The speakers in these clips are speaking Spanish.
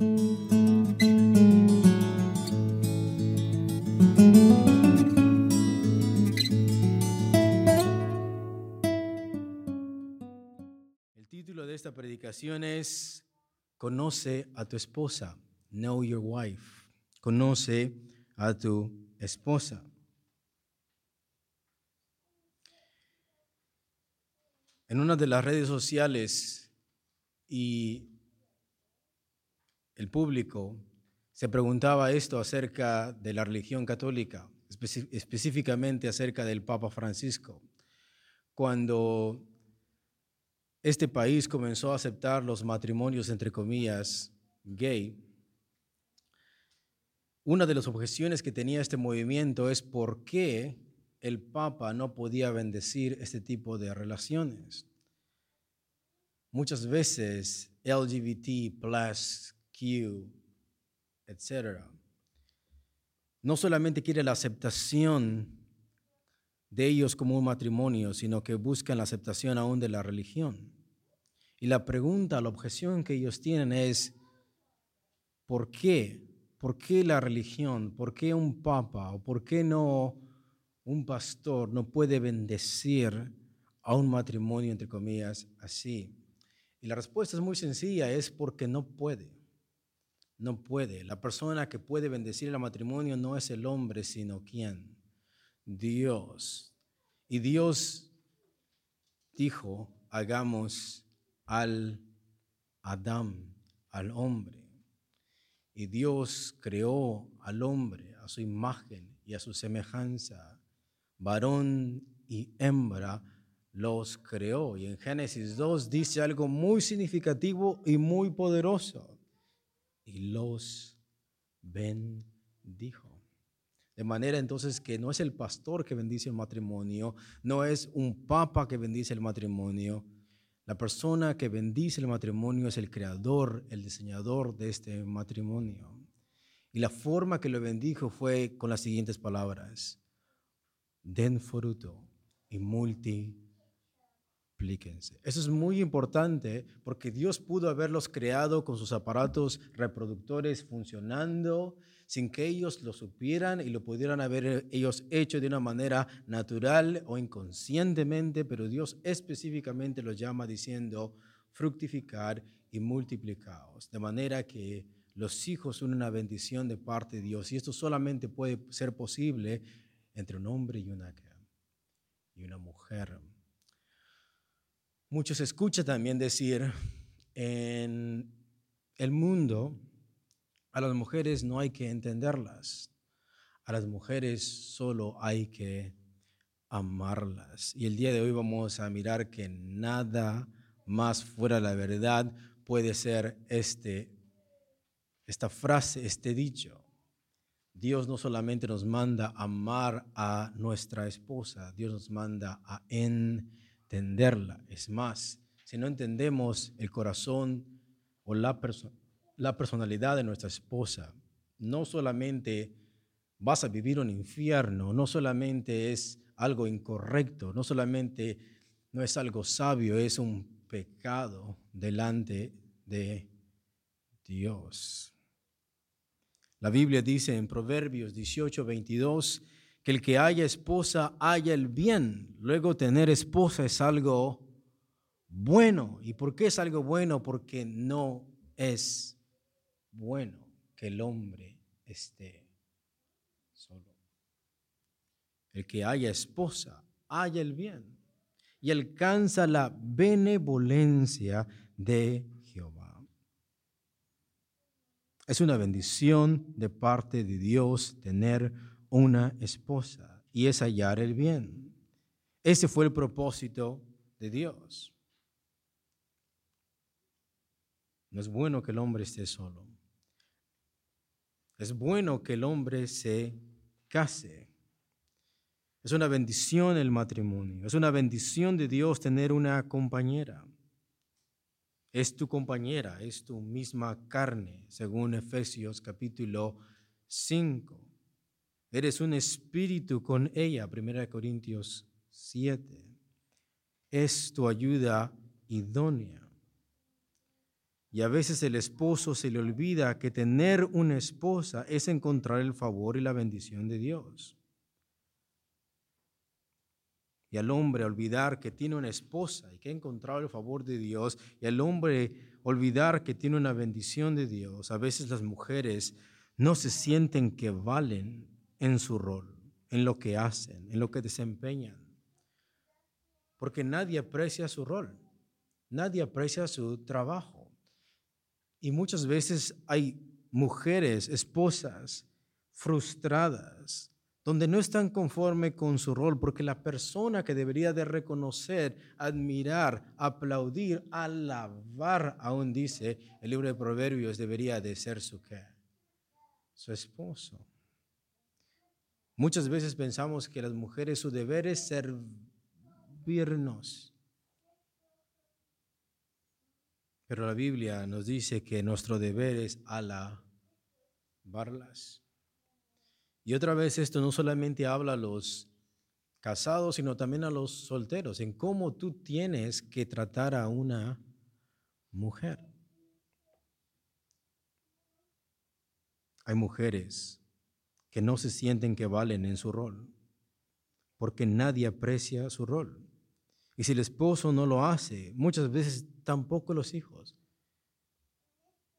El título de esta predicación es Conoce a tu esposa, Know Your Wife. Conoce a tu esposa. En una de las redes sociales y el público se preguntaba esto acerca de la religión católica, específicamente acerca del Papa Francisco. Cuando este país comenzó a aceptar los matrimonios, entre comillas, gay, una de las objeciones que tenía este movimiento es por qué el Papa no podía bendecir este tipo de relaciones. Muchas veces LGBT, Etc. No solamente quiere la aceptación de ellos como un matrimonio, sino que buscan la aceptación aún de la religión. Y la pregunta, la objeción que ellos tienen es, ¿por qué? ¿Por qué la religión? ¿Por qué un papa? ¿O por qué no un pastor no puede bendecir a un matrimonio, entre comillas, así? Y la respuesta es muy sencilla, es porque no puede. No puede. La persona que puede bendecir el matrimonio no es el hombre, sino quién? Dios. Y Dios dijo, hagamos al Adán, al hombre. Y Dios creó al hombre a su imagen y a su semejanza. Varón y hembra los creó. Y en Génesis 2 dice algo muy significativo y muy poderoso. Y los bendijo. De manera entonces que no es el pastor que bendice el matrimonio, no es un papa que bendice el matrimonio. La persona que bendice el matrimonio es el creador, el diseñador de este matrimonio. Y la forma que lo bendijo fue con las siguientes palabras. Den fruto y multiplíquense. Eso es muy importante porque Dios pudo haberlos creado con sus aparatos reproductores funcionando sin que ellos lo supieran y lo pudieran haber ellos hecho de una manera natural o inconscientemente, pero Dios específicamente los llama diciendo fructificar y multiplicaos, de manera que los hijos son una bendición de parte de Dios y esto solamente puede ser posible entre un hombre y una, y una mujer. Muchos escuchan también decir, en el mundo a las mujeres no hay que entenderlas, a las mujeres solo hay que amarlas. Y el día de hoy vamos a mirar que nada más fuera de la verdad puede ser este, esta frase, este dicho. Dios no solamente nos manda a amar a nuestra esposa, Dios nos manda a entenderla. Es más, si no entendemos el corazón o la la personalidad de nuestra esposa, no solamente vas a vivir un infierno, no solamente es algo incorrecto, no solamente no es algo sabio, es un pecado delante de Dios. La Biblia dice en Proverbios 18, 22 que el que haya esposa haya el bien. Luego tener esposa es algo bueno. ¿Y por qué es algo bueno? Porque no es bueno que el hombre esté solo. El que haya esposa, haya el bien y alcanza la benevolencia de Jehová. Es una bendición de parte de Dios tener una esposa y es hallar el bien. Ese fue el propósito de Dios. No es bueno que el hombre esté solo. Es bueno que el hombre se case. Es una bendición el matrimonio. Es una bendición de Dios tener una compañera. Es tu compañera, es tu misma carne, según Efesios capítulo 5. Eres un espíritu con ella, 1 Corintios 7. Es tu ayuda idónea. Y a veces el esposo se le olvida que tener una esposa es encontrar el favor y la bendición de Dios. Y al hombre olvidar que tiene una esposa y que ha encontrado el favor de Dios. Y al hombre olvidar que tiene una bendición de Dios. A veces las mujeres no se sienten que valen en su rol, en lo que hacen, en lo que desempeñan. Porque nadie aprecia su rol, nadie aprecia su trabajo. Y muchas veces hay mujeres, esposas, frustradas, donde no están conforme con su rol, porque la persona que debería de reconocer, admirar, aplaudir, alabar, aún dice el libro de Proverbios, debería de ser su qué? Su esposo. Muchas veces pensamos que las mujeres su deber es servirnos. Pero la Biblia nos dice que nuestro deber es alabarlas. Y otra vez esto no solamente habla a los casados, sino también a los solteros, en cómo tú tienes que tratar a una mujer. Hay mujeres que no se sienten que valen en su rol, porque nadie aprecia su rol. Y si el esposo no lo hace, muchas veces tampoco los hijos,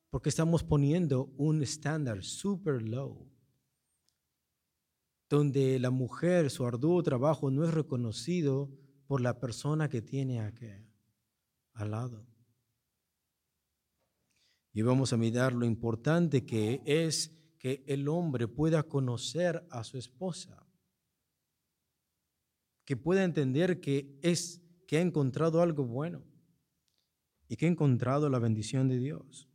porque estamos poniendo un estándar super low, donde la mujer, su arduo trabajo no es reconocido por la persona que tiene aquí, al lado. Y vamos a mirar lo importante que es que el hombre pueda conocer a su esposa, que pueda entender que es que ha encontrado algo bueno y que ha encontrado la bendición de Dios.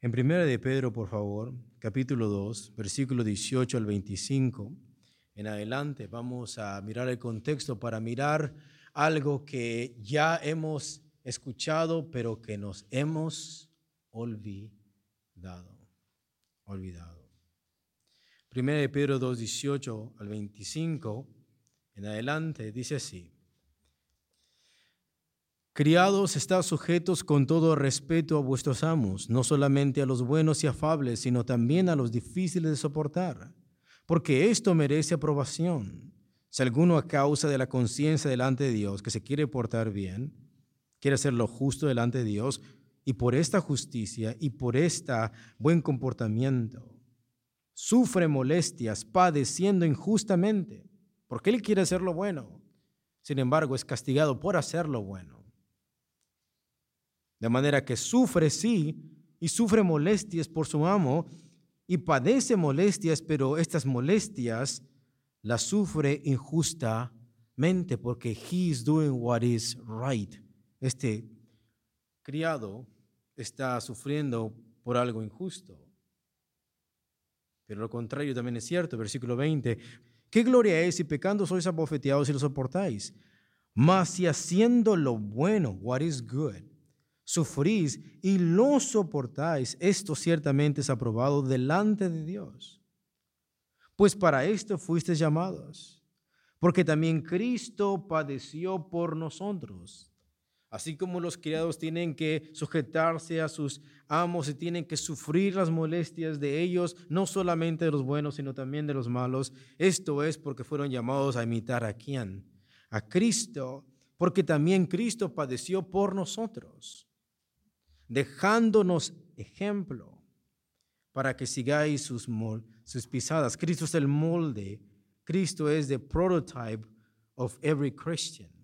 En primera de Pedro, por favor, capítulo 2, versículo 18 al 25, en adelante vamos a mirar el contexto para mirar algo que ya hemos escuchado, pero que nos hemos olvidado olvidado. Primera de Pedro 2, 18 al 25, en adelante, dice así. Criados, estad sujetos con todo respeto a vuestros amos, no solamente a los buenos y afables, sino también a los difíciles de soportar, porque esto merece aprobación. Si alguno a causa de la conciencia delante de Dios, que se quiere portar bien, quiere hacer lo justo delante de Dios, y por esta justicia y por este buen comportamiento sufre molestias padeciendo injustamente, porque él quiere hacer lo bueno. Sin embargo, es castigado por hacer lo bueno. De manera que sufre sí y sufre molestias por su amo y padece molestias, pero estas molestias las sufre injustamente porque he is doing what is right. Este criado está sufriendo por algo injusto. Pero lo contrario también es cierto, versículo 20. ¿Qué gloria es si pecando sois abofeteados y lo soportáis? Mas si haciendo lo bueno, what is good, sufrís y lo soportáis, esto ciertamente es aprobado delante de Dios. Pues para esto fuisteis llamados, porque también Cristo padeció por nosotros Así como los criados tienen que sujetarse a sus amos y tienen que sufrir las molestias de ellos, no solamente de los buenos, sino también de los malos. Esto es porque fueron llamados a imitar a quién? A Cristo, porque también Cristo padeció por nosotros, dejándonos ejemplo para que sigáis sus, sus pisadas. Cristo es el molde, Cristo es the prototype of every Christian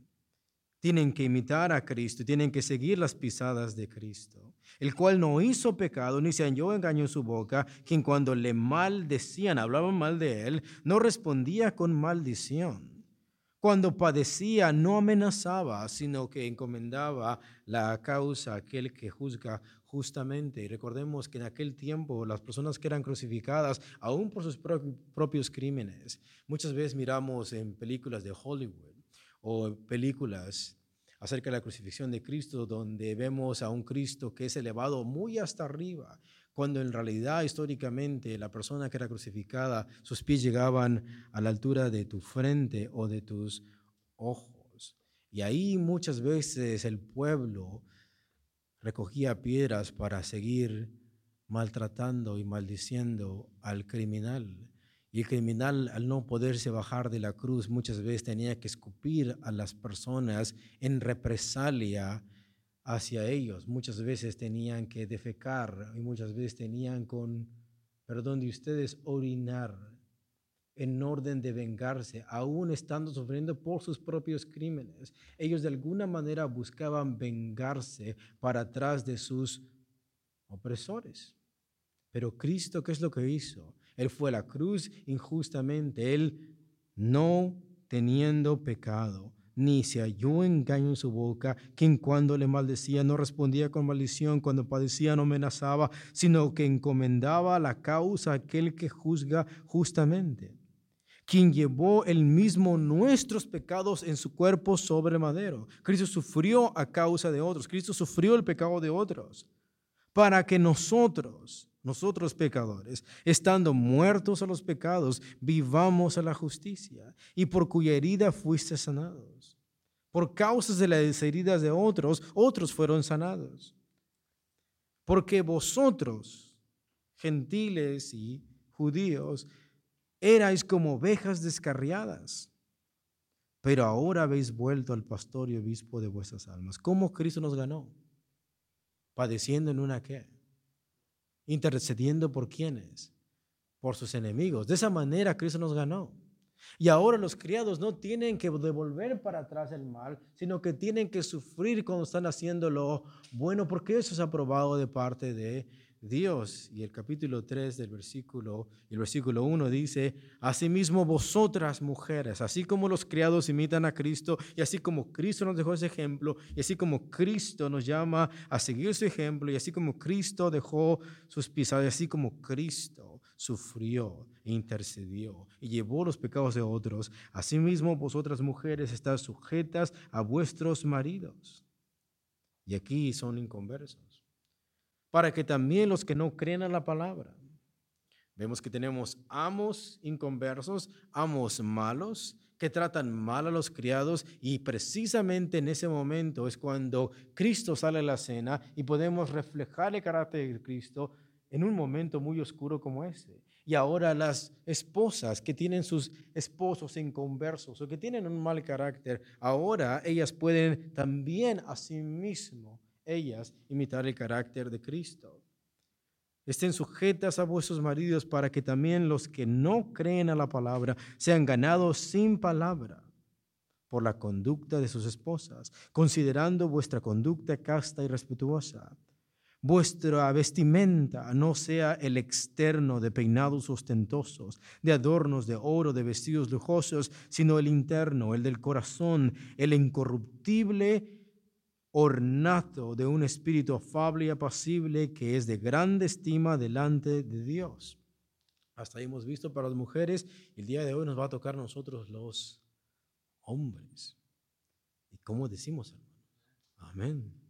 tienen que imitar a Cristo, tienen que seguir las pisadas de Cristo, el cual no hizo pecado ni se halló engaño en su boca, quien cuando le maldecían, hablaban mal de él, no respondía con maldición. Cuando padecía, no amenazaba, sino que encomendaba la causa a aquel que juzga justamente. Y recordemos que en aquel tiempo las personas que eran crucificadas, aún por sus propios crímenes, muchas veces miramos en películas de Hollywood o películas acerca de la crucifixión de Cristo, donde vemos a un Cristo que es elevado muy hasta arriba, cuando en realidad históricamente la persona que era crucificada, sus pies llegaban a la altura de tu frente o de tus ojos. Y ahí muchas veces el pueblo recogía piedras para seguir maltratando y maldiciendo al criminal. Y el criminal, al no poderse bajar de la cruz, muchas veces tenía que escupir a las personas en represalia hacia ellos. Muchas veces tenían que defecar y muchas veces tenían con, perdón de ustedes, orinar en orden de vengarse, aún estando sufriendo por sus propios crímenes. Ellos de alguna manera buscaban vengarse para atrás de sus opresores. Pero Cristo, ¿qué es lo que hizo? Él fue a la cruz injustamente, Él no teniendo pecado, ni se halló engaño en su boca, quien cuando le maldecía no respondía con maldición, cuando padecía no amenazaba, sino que encomendaba la causa a aquel que juzga justamente, quien llevó el mismo nuestros pecados en su cuerpo sobre madero. Cristo sufrió a causa de otros, Cristo sufrió el pecado de otros, para que nosotros nosotros pecadores, estando muertos a los pecados, vivamos a la justicia, y por cuya herida fuiste sanados. Por causas de las heridas de otros, otros fueron sanados. Porque vosotros, gentiles y judíos, erais como ovejas descarriadas, pero ahora habéis vuelto al pastor y obispo de vuestras almas. ¿Cómo Cristo nos ganó? Padeciendo en una qué? Intercediendo por quienes, por sus enemigos. De esa manera Cristo nos ganó. Y ahora los criados no tienen que devolver para atrás el mal, sino que tienen que sufrir cuando están haciendo lo bueno, porque eso es aprobado de parte de Dios. Y el capítulo 3 del versículo, el versículo 1 dice, asimismo vosotras mujeres, así como los criados imitan a Cristo, y así como Cristo nos dejó ese ejemplo, y así como Cristo nos llama a seguir su ejemplo, y así como Cristo dejó sus pisadas, y así como Cristo sufrió e intercedió y llevó los pecados de otros, asimismo vosotras mujeres estás sujetas a vuestros maridos. Y aquí son inconversos para que también los que no creen a la palabra. Vemos que tenemos amos inconversos, amos malos, que tratan mal a los criados y precisamente en ese momento es cuando Cristo sale a la cena y podemos reflejar el carácter de Cristo en un momento muy oscuro como ese. Y ahora las esposas que tienen sus esposos inconversos o que tienen un mal carácter, ahora ellas pueden también a sí mismo ellas imitar el carácter de Cristo. Estén sujetas a vuestros maridos para que también los que no creen a la palabra sean ganados sin palabra por la conducta de sus esposas, considerando vuestra conducta casta y respetuosa. Vuestra vestimenta no sea el externo de peinados ostentosos, de adornos de oro, de vestidos lujosos, sino el interno, el del corazón, el incorruptible ornato de un espíritu afable y apacible que es de grande estima delante de Dios. Hasta ahí hemos visto para las mujeres, el día de hoy nos va a tocar nosotros los hombres. ¿Y cómo decimos, hermano? Amén.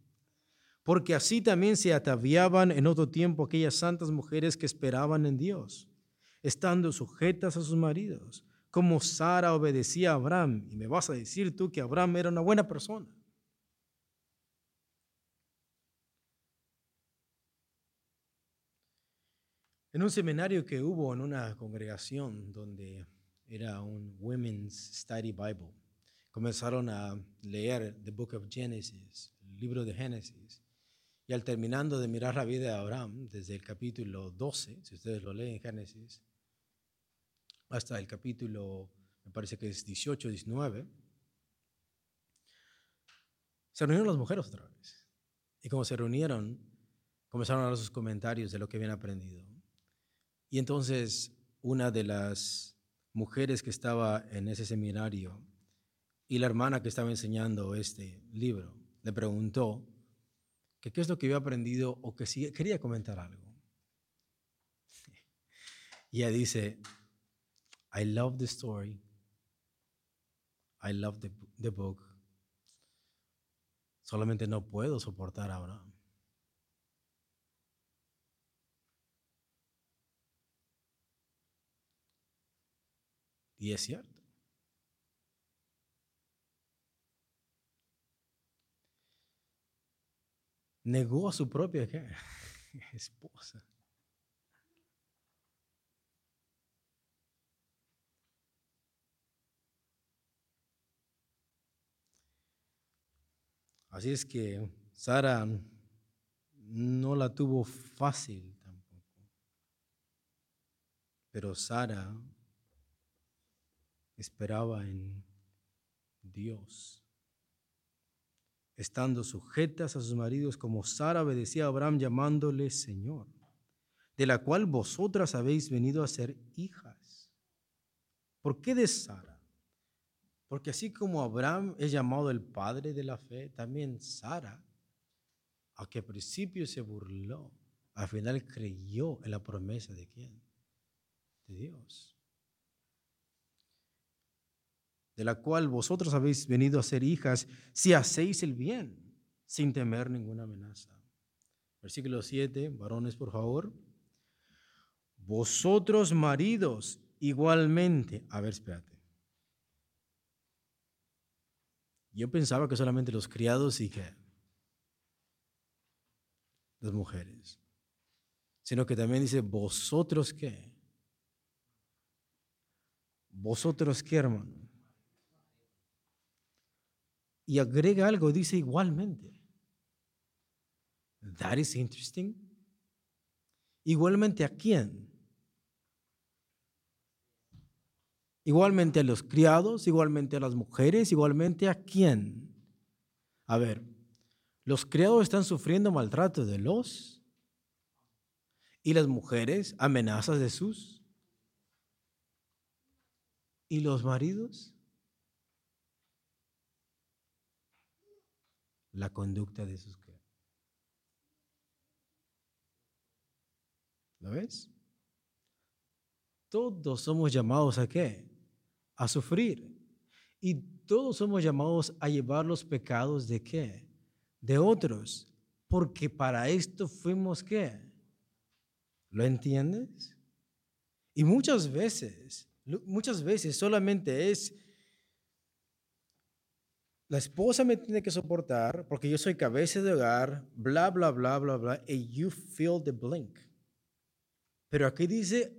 Porque así también se ataviaban en otro tiempo aquellas santas mujeres que esperaban en Dios, estando sujetas a sus maridos, como Sara obedecía a Abraham. Y me vas a decir tú que Abraham era una buena persona. En un seminario que hubo en una congregación donde era un Women's Study Bible, comenzaron a leer The Book of Genesis, el libro de Génesis, y al terminando de mirar la vida de Abraham, desde el capítulo 12, si ustedes lo leen en Génesis, hasta el capítulo, me parece que es 18, 19, se reunieron las mujeres otra vez. Y como se reunieron, comenzaron a dar sus comentarios de lo que habían aprendido. Y entonces una de las mujeres que estaba en ese seminario y la hermana que estaba enseñando este libro le preguntó que qué es lo que había aprendido o que si quería comentar algo. Y ella dice, I love the story, I love the, book, solamente no puedo soportar a Abraham. Y es cierto. negó a su propia esposa. Así es que Sara no la tuvo fácil tampoco. Pero Sara esperaba en Dios, estando sujetas a sus maridos como Sara obedecía a Abraham llamándole Señor, de la cual vosotras habéis venido a ser hijas. ¿Por qué de Sara? Porque así como Abraham es llamado el padre de la fe, también Sara, aunque al principio se burló, al final creyó en la promesa de quién? De Dios. De la cual vosotros habéis venido a ser hijas si hacéis el bien, sin temer ninguna amenaza. Versículo 7, varones, por favor. Vosotros maridos igualmente, a ver, espérate. Yo pensaba que solamente los criados y que las mujeres, sino que también dice, vosotros qué. Vosotros qué, hermano. Y agrega algo, dice igualmente. That is interesting. Igualmente a quién? Igualmente a los criados, igualmente a las mujeres, igualmente a quién. A ver, los criados están sufriendo maltrato de los y las mujeres amenazas de sus y los maridos la conducta de sus criados. ¿Lo ves? Todos somos llamados a qué? a sufrir. Y todos somos llamados a llevar los pecados de qué? De otros. Porque para esto fuimos qué? ¿Lo entiendes? Y muchas veces, muchas veces solamente es, la esposa me tiene que soportar porque yo soy cabeza de hogar, bla, bla, bla, bla, bla, y you feel the blink. Pero aquí dice,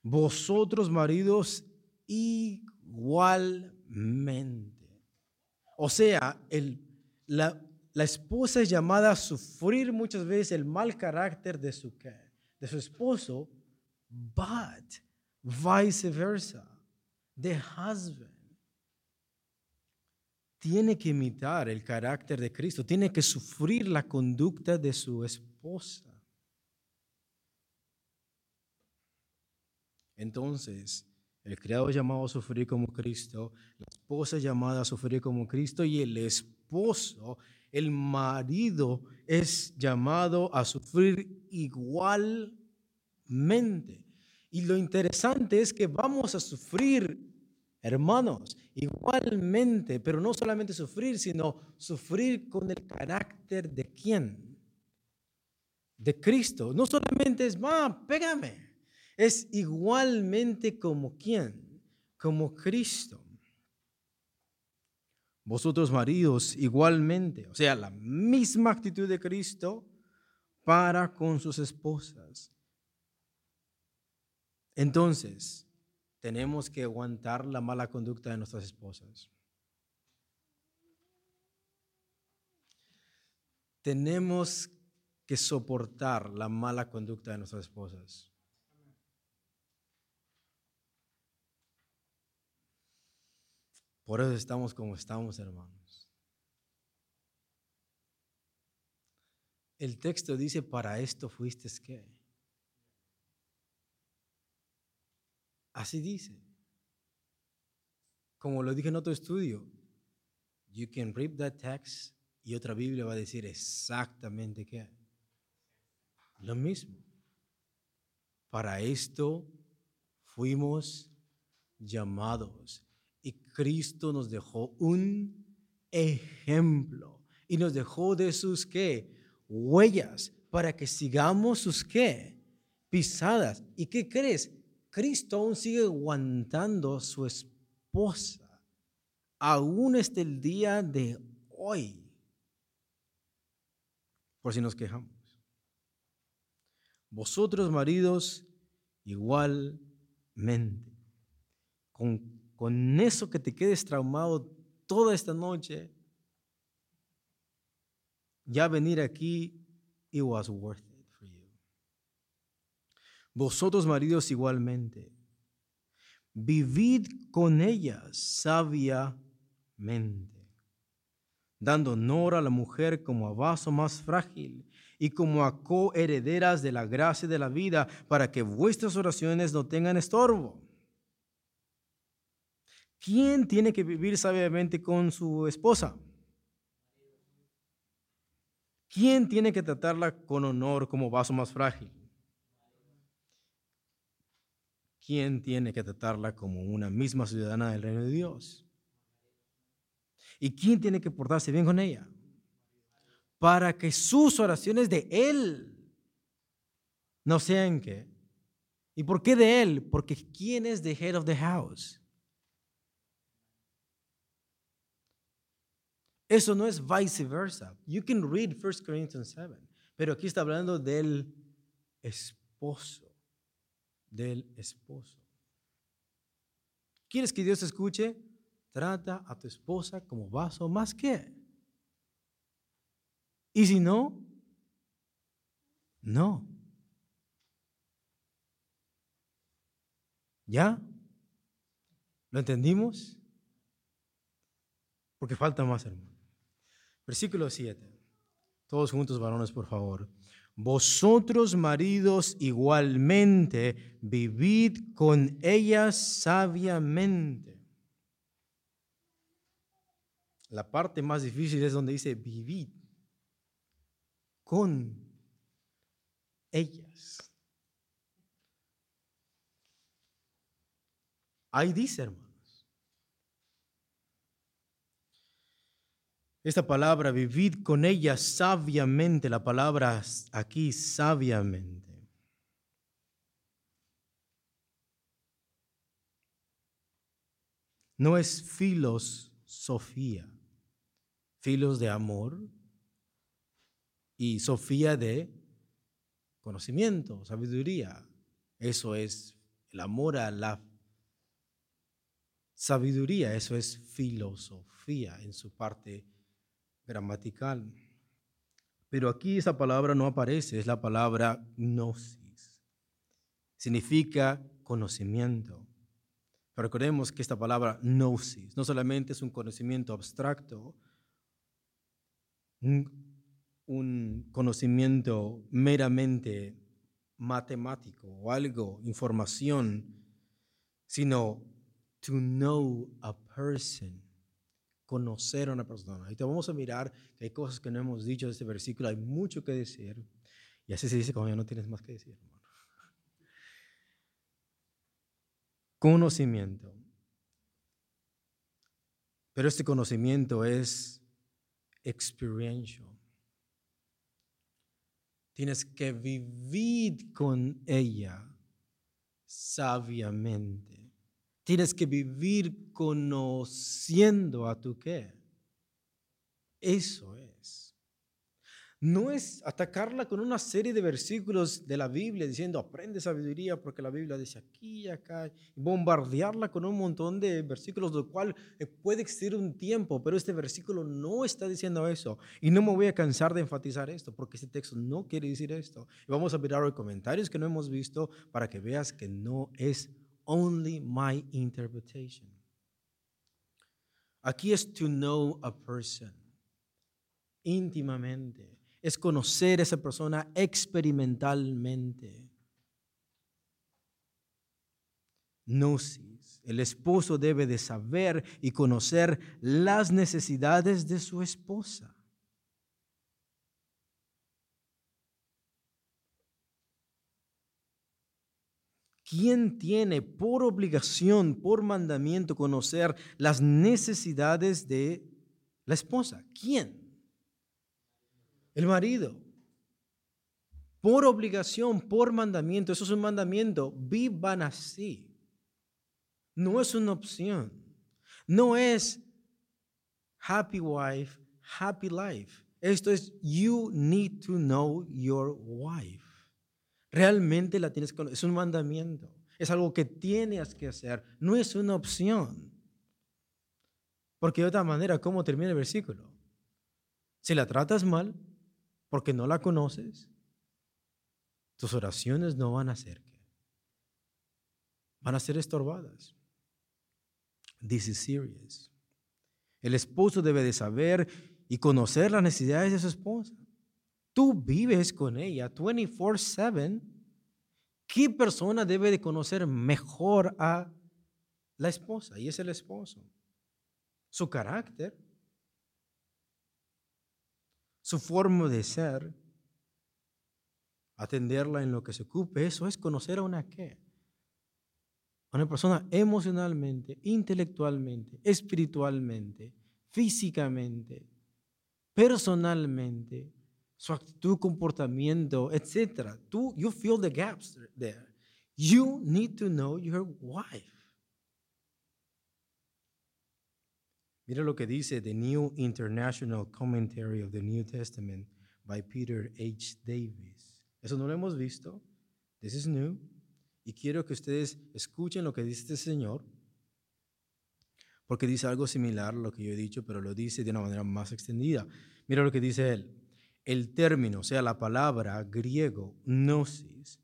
vosotros maridos igualmente. O sea, el, la, la, esposa es llamada a sufrir muchas veces el mal carácter de su, de su esposo, but vice versa, the husband tiene que imitar el carácter de Cristo, tiene que sufrir la conducta de su esposa. Entonces, el criado llamado a sufrir como Cristo, la esposa es llamada a sufrir como Cristo y el esposo, el marido, es llamado a sufrir igualmente. Y lo interesante es que vamos a sufrir, hermanos, igualmente, pero no solamente sufrir, sino sufrir con el carácter de quién? De Cristo. No solamente es, va, pégame es igualmente como quién, como Cristo. Vosotros maridos igualmente, o sea, la misma actitud de Cristo para con sus esposas. Entonces, tenemos que aguantar la mala conducta de nuestras esposas. Tenemos que soportar la mala conducta de nuestras esposas. Por eso estamos como estamos, hermanos. El texto dice, para esto fuiste qué. Así dice. Como lo dije en otro estudio, you can read that text y otra Biblia va a decir exactamente qué. Lo mismo. Para esto fuimos llamados. Y Cristo nos dejó un ejemplo y nos dejó de sus qué? Huellas para que sigamos sus qué? Pisadas. ¿Y qué crees? Cristo aún sigue aguantando a su esposa. Aún hasta el día de hoy. por si nos quejamos. Vosotros, maridos, igualmente. Con, con eso que te quedes traumado toda esta noche, ya venir aquí, it was worth. Vosotros, maridos, igualmente, vivid con ellas sabiamente, dando honor a la mujer como a vaso más frágil y como a coherederas de la gracia de la vida, para que vuestras oraciones no tengan estorbo. ¿Quién tiene que vivir sabiamente con su esposa? ¿Quién tiene que tratarla con honor como vaso más frágil? ¿Quién tiene que tratarla como una misma ciudadana del reino de Dios? ¿Y quién tiene que portarse bien con ella? para que sus oraciones de Él no sean qué. ¿Y por qué de Él? Porque ¿quién es the head of the house? Eso no es viceversa. You can read 1 Corinthians 7, pero aquí está hablando del esposo, del esposo. ¿Quieres que Dios escuche? Trata a tu esposa como vaso más que y si no, no. ¿Ya? ¿Lo entendimos? Porque falta más, hermano. Versículo 7. Todos juntos, varones, por favor. Vosotros, maridos, igualmente, vivid con ellas sabiamente. La parte más difícil es donde dice vivid con ellas. Ahí dice, hermanos. Esta palabra, vivid con ellas sabiamente, la palabra aquí sabiamente. No es filosofía, filos de amor, y Sofía de conocimiento, sabiduría. Eso es el amor a la sabiduría, eso es filosofía en su parte gramatical. Pero aquí esa palabra no aparece, es la palabra gnosis. Significa conocimiento. Recordemos que esta palabra gnosis no solamente es un conocimiento abstracto, un conocimiento meramente matemático o algo, información, sino to know a person, conocer a una persona. Te vamos a mirar que hay cosas que no hemos dicho de este versículo, hay mucho que decir. Y así se dice cuando ya no tienes más que decir, hermano. Conocimiento. Pero este conocimiento es experiential. Tienes que vivir con ella sabiamente. Tienes que vivir conociendo a tu qué. Eso es no es atacarla con una serie de versículos de la Biblia diciendo aprende sabiduría porque la Biblia dice aquí y acá, y bombardearla con un montón de versículos, lo cual eh, puede existir un tiempo, pero este versículo no está diciendo eso. Y no me voy a cansar de enfatizar esto porque este texto no quiere decir esto. Y vamos a mirar los comentarios que no hemos visto para que veas que no es only my interpretation. Aquí es to know a person íntimamente es conocer a esa persona experimentalmente. Gnosis. El esposo debe de saber y conocer las necesidades de su esposa. ¿Quién tiene por obligación, por mandamiento, conocer las necesidades de la esposa? ¿Quién? El marido. Por obligación, por mandamiento, eso es un mandamiento, vivan así. No es una opción. No es happy wife, happy life. Esto es, you need to know your wife. Realmente la tienes que. Es un mandamiento. Es algo que tienes que hacer. No es una opción. Porque de otra manera, ¿cómo termina el versículo? Si la tratas mal, porque no la conoces, tus oraciones no van a ser van a ser estorbadas. This is serious. El esposo debe de saber y conocer las necesidades de su esposa. Tú vives con ella 24/7. ¿Qué persona debe de conocer mejor a la esposa? Y es el esposo. Su carácter, su forma de ser, atenderla en lo que se ocupe, eso es conocer a una qué? Una persona emocionalmente, intelectualmente, espiritualmente, físicamente, personalmente, su actitud, comportamiento, etc. Tú, you feel the gaps there. You need to know your wife. Mira lo que dice The New International Commentary of the New Testament by Peter H. Davis. Eso no lo hemos visto. This is new. Y quiero que ustedes escuchen lo que dice este Señor, porque dice algo similar a lo que yo he dicho, pero lo dice de una manera más extendida. Mira lo que dice él. El término, o sea, la palabra griego gnosis,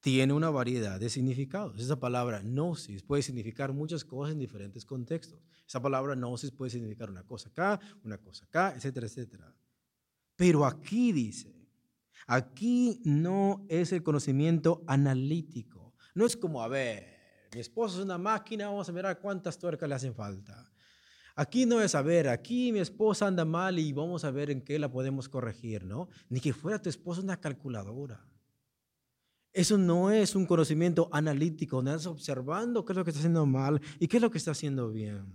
tiene una variedad de significados. Esa palabra gnosis puede significar muchas cosas en diferentes contextos. Esa palabra gnosis puede significar una cosa acá, una cosa acá, etcétera, etcétera. Pero aquí dice, aquí no es el conocimiento analítico. No es como, a ver, mi esposo es una máquina, vamos a mirar cuántas tuercas le hacen falta. Aquí no es a ver, aquí mi esposa anda mal y vamos a ver en qué la podemos corregir, ¿no? Ni que fuera tu esposa una calculadora. Eso no es un conocimiento analítico, no es observando qué es lo que está haciendo mal y qué es lo que está haciendo bien.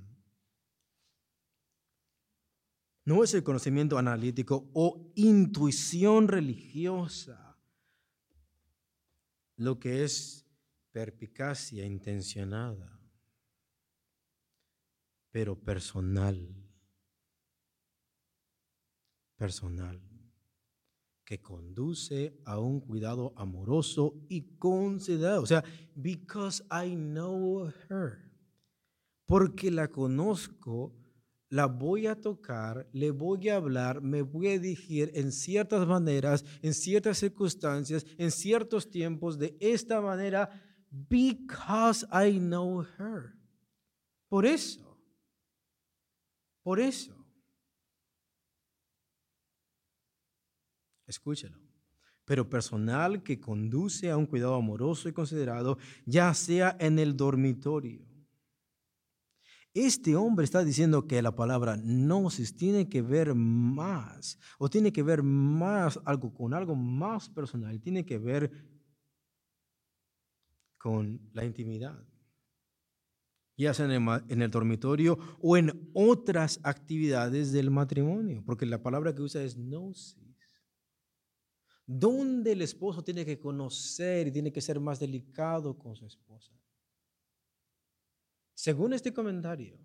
No es el conocimiento analítico o intuición religiosa lo que es perpicacia intencionada, pero personal, personal, que conduce a un cuidado amoroso y considerado. O sea, because I know her, porque la conozco, la voy a tocar, le voy a hablar, me voy a dirigir en ciertas maneras, en ciertas circunstancias, en ciertos tiempos, de esta manera, because I know her. Por eso, por eso. Escúchalo. Pero personal que conduce a un cuidado amoroso y considerado, ya sea en el dormitorio. Este hombre está diciendo que la palabra gnosis tiene que ver más, o tiene que ver más algo con algo más personal, tiene que ver con la intimidad, ya sea en el, dormitorio o en otras actividades del matrimonio, porque la palabra que usa es gnosis. Donde el esposo tiene que conocer y tiene que ser más delicado con su esposa. Según este comentario,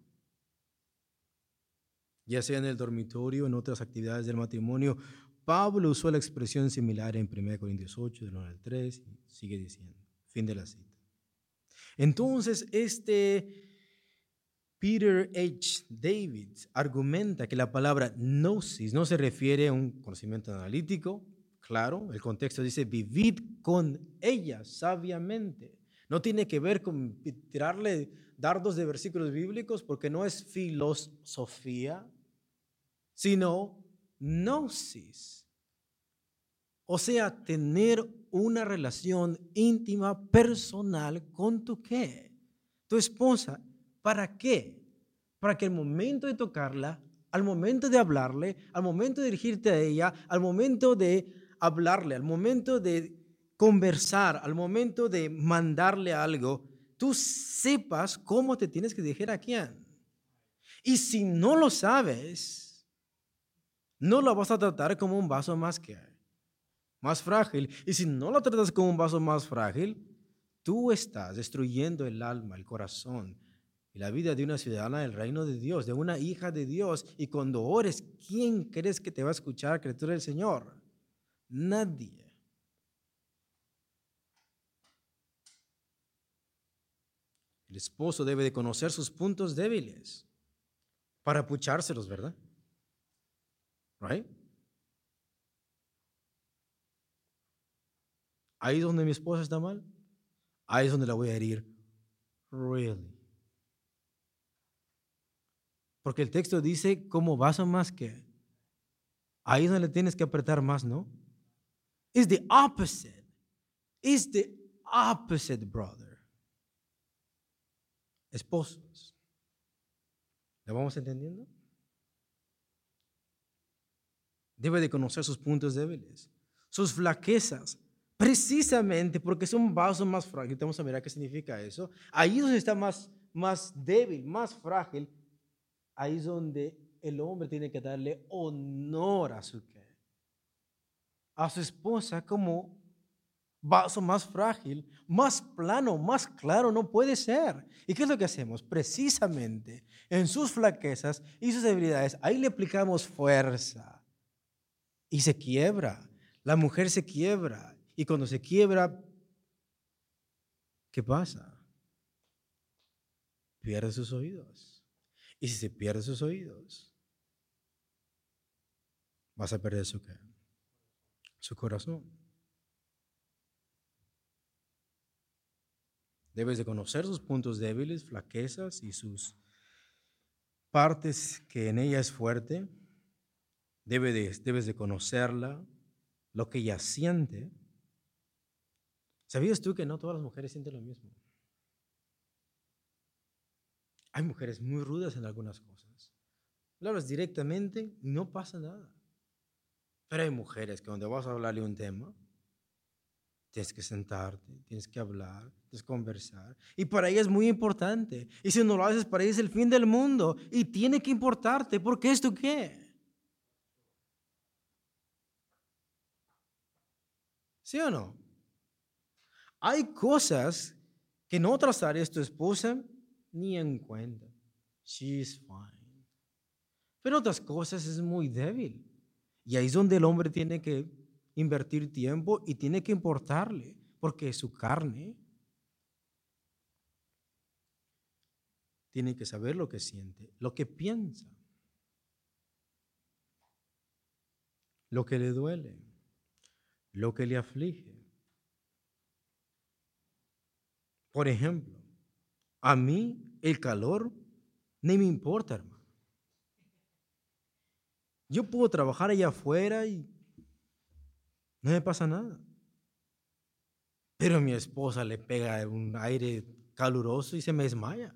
ya sea en el dormitorio en otras actividades del matrimonio, Pablo usó la expresión similar en 1 Corintios 8, del 1 al 3, y sigue diciendo, fin de la cita. Entonces, este Peter H. David argumenta que la palabra gnosis no se refiere a un conocimiento analítico, claro, el contexto dice vivid con ella sabiamente. No tiene que ver con tirarle dardos de versículos bíblicos porque no es filosofía, sino gnosis. O sea, tener una relación íntima, personal con tu qué? Tu esposa. ¿Para qué? Para que al momento de tocarla, al momento de hablarle, al momento de dirigirte a ella, al momento de hablarle, al momento de conversar, al momento de mandarle algo, tú sepas cómo te tienes que dirigir a quién. Y si no lo sabes, no lo vas a tratar como un vaso más que más frágil. Y si no lo tratas como un vaso más frágil, tú estás destruyendo el alma, el corazón y la vida de una ciudadana del reino de Dios, de una hija de Dios. Y cuando ores, ¿quién crees que te va a escuchar, criatura del Señor? Nadie. El esposo debe de conocer sus puntos débiles para puchárselos, ¿verdad? Right? Ahí donde mi esposa está mal. Ahí es donde la voy a herir. Really. Porque el texto dice como vaso más que. Ahí es donde le tienes que apretar más, ¿no? It's the opposite. It's the opposite, brother. Esposos. ¿Lo vamos entendiendo? Debe de conocer sus puntos débiles, sus flaquezas, precisamente porque es un vaso más frágil. Vamos a mirar qué significa eso. Ahí donde está más, más débil, más frágil. Ahí es donde el hombre tiene que darle honor a su a su esposa como vaso más frágil, más plano, más claro no puede ser. ¿Y qué es lo que hacemos? Precisamente en sus flaquezas y sus debilidades, ahí le aplicamos fuerza y se quiebra. La mujer se quiebra y cuando se quiebra, ¿qué pasa? Pierde sus oídos. Y si se pierde sus oídos, vas a perder su qué? Su corazón. Debes de conocer sus puntos débiles, flaquezas y sus partes que en ella es fuerte. Debes de, debes de conocerla, lo que ella siente. ¿Sabías tú que no todas las mujeres sienten lo mismo? Hay mujeres muy rudas en algunas cosas. Le hablas directamente y no pasa nada. Pero hay mujeres que cuando vas a hablarle un tema, tienes que sentarte, tienes que hablar, tienes que conversar. Y para ella es muy importante. Y si no lo haces, para ella es el fin del mundo. Y tiene que importarte, porque esto qué? ¿Sí o no? Hay cosas que en otras áreas tu esposa ni en cuenta. She's fine. Pero otras cosas es muy débil. Y ahí es donde el hombre tiene que invertir tiempo y tiene que importarle, porque su carne tiene que saber lo que siente, lo que piensa, lo que le duele, lo que le aflige. Por ejemplo, a mí el calor ni me importa, hermano. Yo puedo trabajar allá afuera y no me pasa nada. Pero mi esposa le pega un aire caluroso y se me desmaya.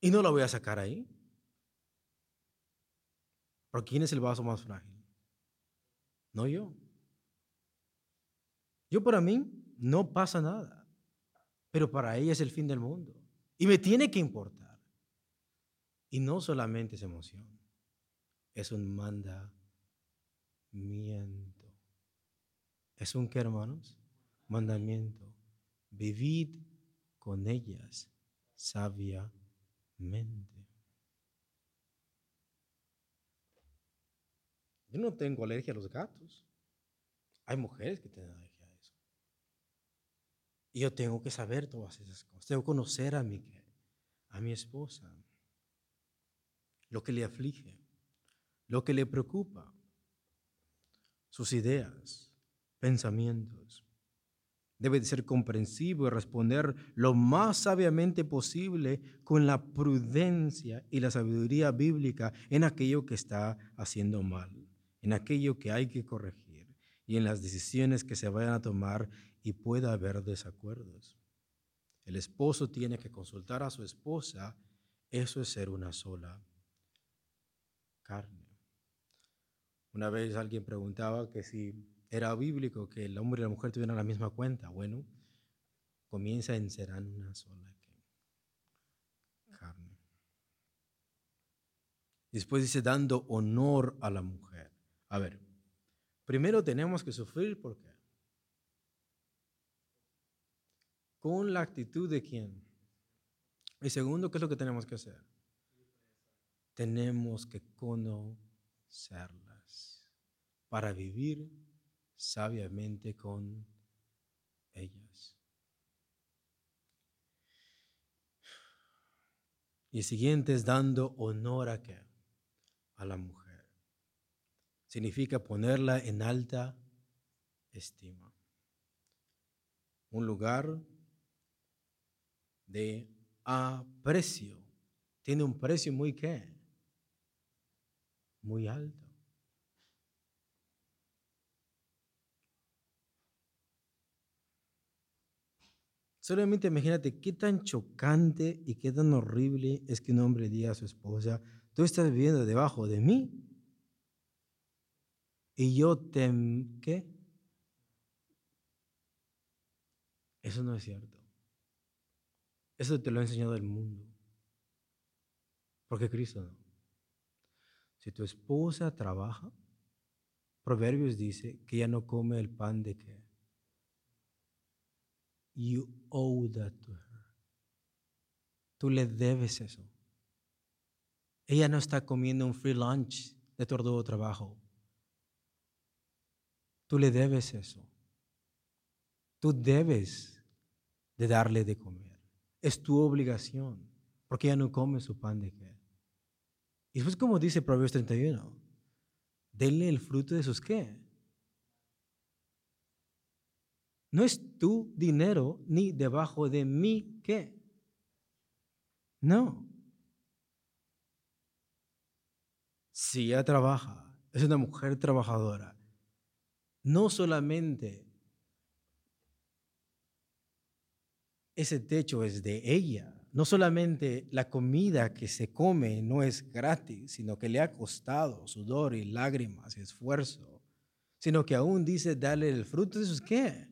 Y no la voy a sacar ahí. ¿Pero quién es el vaso más frágil? No yo. Yo para mí no pasa nada pero para ella es el fin del mundo. Y me tiene que importar. Y no solamente es emoción, es un mandamiento. ¿Es un qué, hermanos? Mandamiento. Vivid con ellas sabiamente. Yo no tengo alergia a los gatos. Hay mujeres que tienen alergia. Y yo tengo que saber todas esas cosas. Tengo que conocer a mi, a mi esposa, lo que le aflige, lo que le preocupa, sus ideas, pensamientos. Debe de ser comprensivo y responder lo más sabiamente posible con la prudencia y la sabiduría bíblica en aquello que está haciendo mal, en aquello que hay que corregir y en las decisiones que se vayan a tomar y pueda haber desacuerdos. El esposo tiene que consultar a su esposa, eso es ser una sola carne. Una vez alguien preguntaba que si era bíblico que el hombre y la mujer tuvieran la misma cuenta. Bueno, comienza en serán una sola carne. Después dice dando honor a la mujer. A ver, primero tenemos que sufrir porque con la actitud de quién? Y segundo, ¿qué es lo que tenemos que hacer? Tenemos que conocerlas para vivir sabiamente con ellas. Y el siguiente es dando honor a qué? A la mujer. Significa ponerla en alta estima. Un lugar de aprecio. Tiene un precio muy qué? Muy alto. Solamente imagínate qué tan chocante y qué tan horrible es que un hombre diga a su esposa, tú estás viviendo debajo de mí y yo te... ¿Qué? Eso no es cierto. Eso te lo ha enseñado el mundo. Porque Cristo no. Si tu esposa trabaja, Proverbios dice que ella no come el pan de qué? You owe that to her. Tú le debes eso. Ella no está comiendo un free lunch de todo trabajo. Tú le debes eso. Tú debes de darle de comer. Es tu obligación, porque ella no come su pan de qué. Y después, como dice Proverbios 31, denle el fruto de sus qué? No es tu dinero ni debajo de mí qué. No. Si ella trabaja, es una mujer trabajadora, no solamente ese techo es de ella, no solamente la comida que se come no es gratis, sino que le ha costado sudor y lágrimas y esfuerzo, sino que aún dice darle el fruto de sus qué?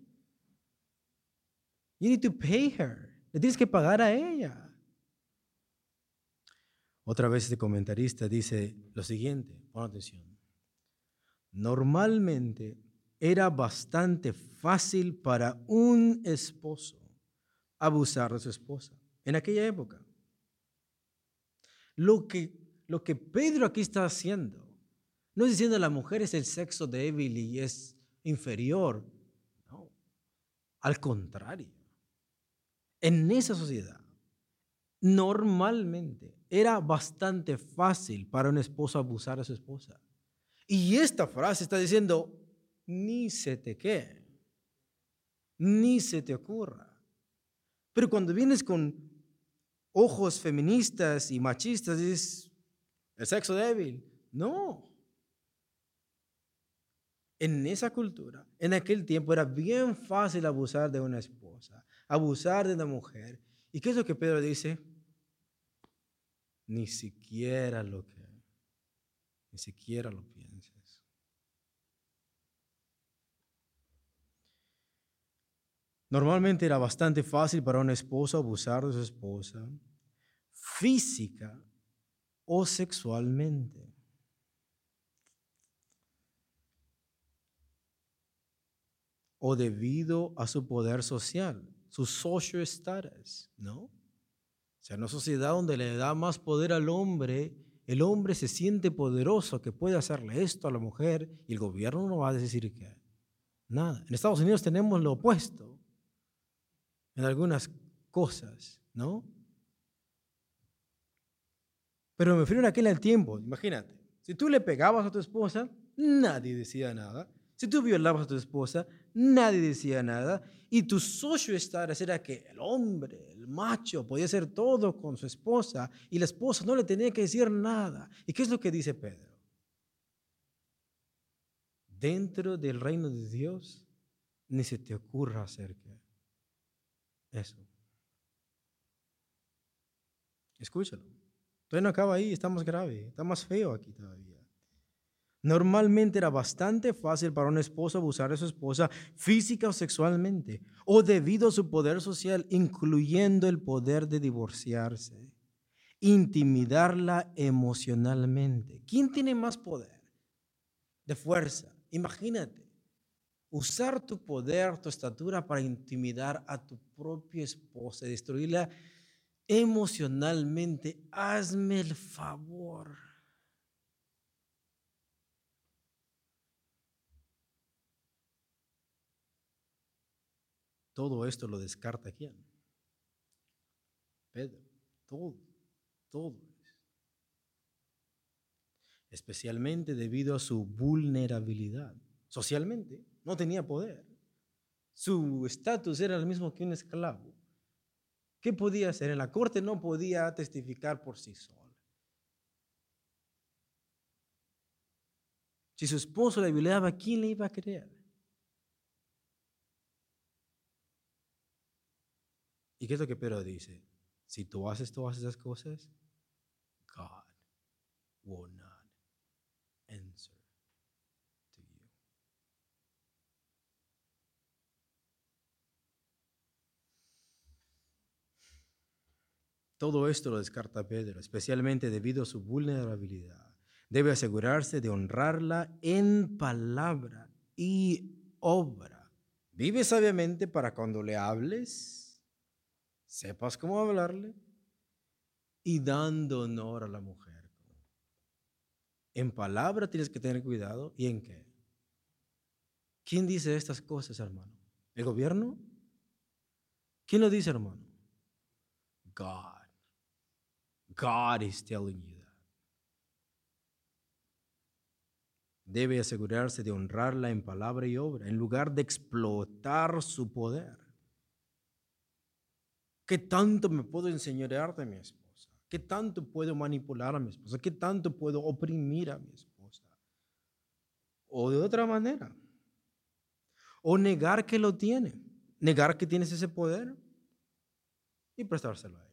You need to pay her. Le tienes que pagar a ella. Otra vez este comentarista dice lo siguiente, pon atención. Normalmente era bastante fácil para un esposo abusar de su esposa en aquella época. Lo que, lo que Pedro aquí está haciendo, no es diciendo la mujer es el sexo débil y es inferior. No, al contrario en esa sociedad, normalmente era bastante fácil para un esposo abusar de su esposa. Y esta frase está diciendo, ni se te quede, ni se te ocurra. Pero cuando vienes con ojos feministas y machistas, dices, el sexo débil. No. En esa cultura, en aquel tiempo, era bien fácil abusar de una esposa abusar de una mujer. ¿Y qué es lo que Pedro dice? Ni siquiera lo que, ni siquiera lo pienses. Normalmente era bastante fácil para un esposo abusar de su esposa física o sexualmente. o debido a su poder social su social status, ¿no? O sea, en una sociedad donde le da más poder al hombre, el hombre se siente poderoso que puede hacerle esto a la mujer y el gobierno no va a decir que nada. En Estados Unidos tenemos lo opuesto en algunas cosas, ¿no? Pero me refiero a aquel tiempo, imagínate, si tú le pegabas a tu esposa, nadie decía nada. Si tú violabas a tu esposa, nadie decía nada. Y tu socio estatus era que el hombre, el macho, podía hacer todo con su esposa y la esposa no le tenía que decir nada. ¿Y qué es lo que dice Pedro? Dentro del reino de Dios, ni se te ocurra hacer eso. Escúchalo. Todavía no acaba ahí, está más grave, está más feo aquí todavía. Normalmente era bastante fácil para un esposo abusar de su esposa física o sexualmente, o debido a su poder social, incluyendo el poder de divorciarse, intimidarla emocionalmente. ¿Quién tiene más poder de fuerza? Imagínate, usar tu poder, tu estatura para intimidar a tu propia esposa, destruirla emocionalmente, hazme el favor. Todo esto lo descarta quién? Pedro. Todo, todo. Especialmente debido a su vulnerabilidad. Socialmente, no tenía poder. Su estatus era el mismo que un esclavo. ¿Qué podía hacer? En la corte no podía testificar por sí sola. Si su esposo la violaba, ¿quién le iba a creer? ¿Y qué es lo que Pedro dice? Si tú haces todas esas cosas, God will not answer to you. Todo esto lo descarta Pedro, especialmente debido a su vulnerabilidad. Debe asegurarse de honrarla en palabra y obra. Vive sabiamente para cuando le hables sepas cómo hablarle y dando honor a la mujer. En palabra tienes que tener cuidado y en qué. ¿Quién dice estas cosas, hermano? ¿El gobierno? ¿Quién lo dice, hermano? God. God is telling you that. Debe asegurarse de honrarla en palabra y obra, en lugar de explotar su poder. ¿Qué tanto me puedo enseñorear de mi esposa? ¿Qué tanto puedo manipular a mi esposa? ¿Qué tanto puedo oprimir a mi esposa? O de otra manera. O negar que lo tiene. Negar que tienes ese poder y prestárselo a.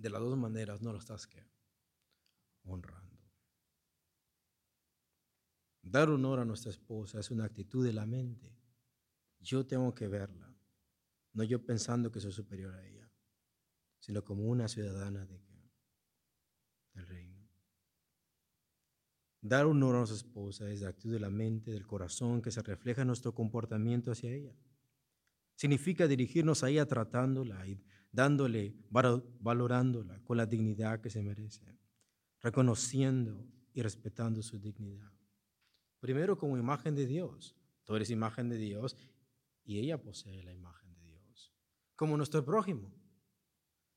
De las dos maneras no lo estás honrando. Dar honor a nuestra esposa es una actitud de la mente. Yo tengo que verla no yo pensando que soy superior a ella, sino como una ciudadana de, del reino. Dar honor a nuestra esposa es la actitud de la mente, del corazón, que se refleja en nuestro comportamiento hacia ella. Significa dirigirnos a ella tratándola y dándole, valorándola con la dignidad que se merece, reconociendo y respetando su dignidad. Primero como imagen de Dios. Tú eres imagen de Dios y ella posee la imagen como nuestro prójimo.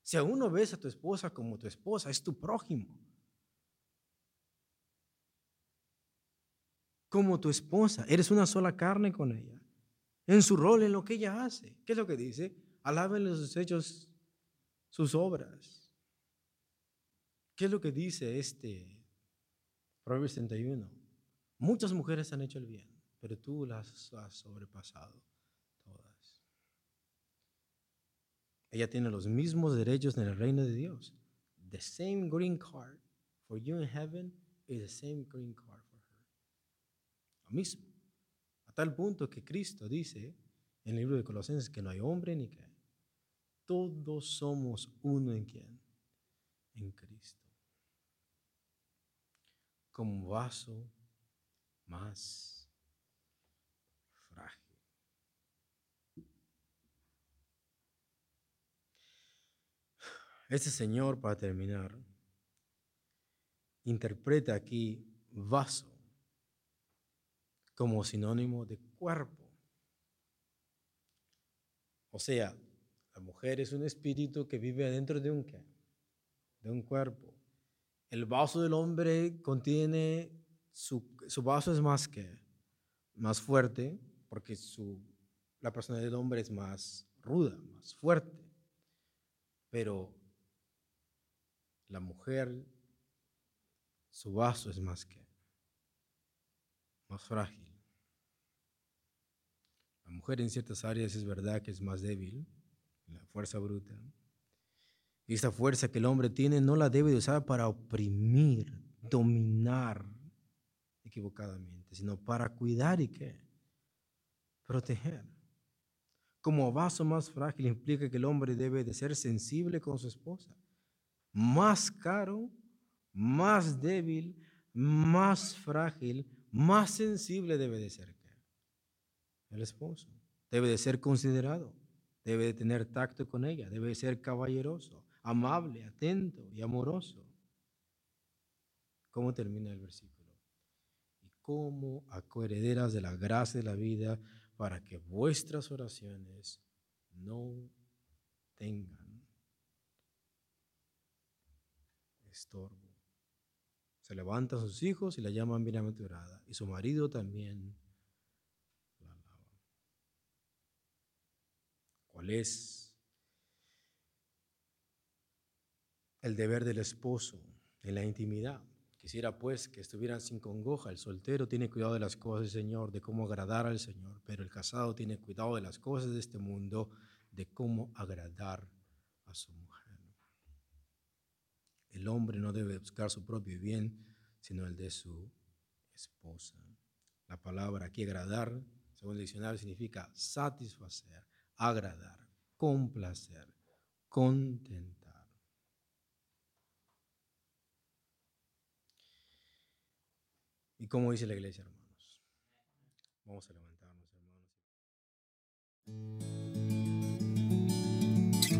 Si aún no ves a tu esposa como tu esposa, es tu prójimo. Como tu esposa, eres una sola carne con ella. En su rol, en lo que ella hace. ¿Qué es lo que dice? Alábenle sus hechos, sus obras. ¿Qué es lo que dice este Proverbios 31? Muchas mujeres han hecho el bien, pero tú las has sobrepasado. Ella tiene los mismos derechos en el reino de Dios. The same green card for you in heaven is the same green card for her. Lo mismo. A tal punto que Cristo dice en el libro de Colosenses que no hay hombre ni que. Todos somos uno en quién? En Cristo. Como vaso más frágil. Este señor, para terminar, interpreta aquí vaso como sinónimo de cuerpo. O sea, es un espíritu que vive dentro de un qué? De un cuerpo. El vaso del hombre contiene, su, su vaso es más que, más fuerte, porque su, la persona del hombre es más ruda, más fuerte. Pero la mujer, su vaso es más que, más frágil. La mujer en ciertas áreas es verdad que es más débil, la fuerza bruta. Y esta fuerza que el hombre tiene no la debe de usar para oprimir, dominar equivocadamente, sino para cuidar y qué? Proteger. Como vaso más frágil implica que el hombre debe de ser sensible con su esposa más caro, más débil, más frágil, más sensible debe de ser el esposo. Debe de ser considerado. Debe de tener tacto con ella, debe ser caballeroso, amable, atento y amoroso. ¿Cómo termina el versículo? Y como acoherederas de la gracia de la vida para que vuestras oraciones no tengan estorbo. Se levantan sus hijos y la llaman bienaventurada, y su marido también la alaba. ¿Cuál es el deber del esposo en la intimidad? Quisiera pues que estuvieran sin congoja. El soltero tiene cuidado de las cosas del Señor, de cómo agradar al Señor, pero el casado tiene cuidado de las cosas de este mundo, de cómo agradar a su mujer. El hombre no debe buscar su propio bien, sino el de su esposa. La palabra aquí agradar, según el diccionario, significa satisfacer, agradar, complacer, contentar. ¿Y cómo dice la iglesia, hermanos? Vamos a levantarnos,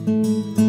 hermanos.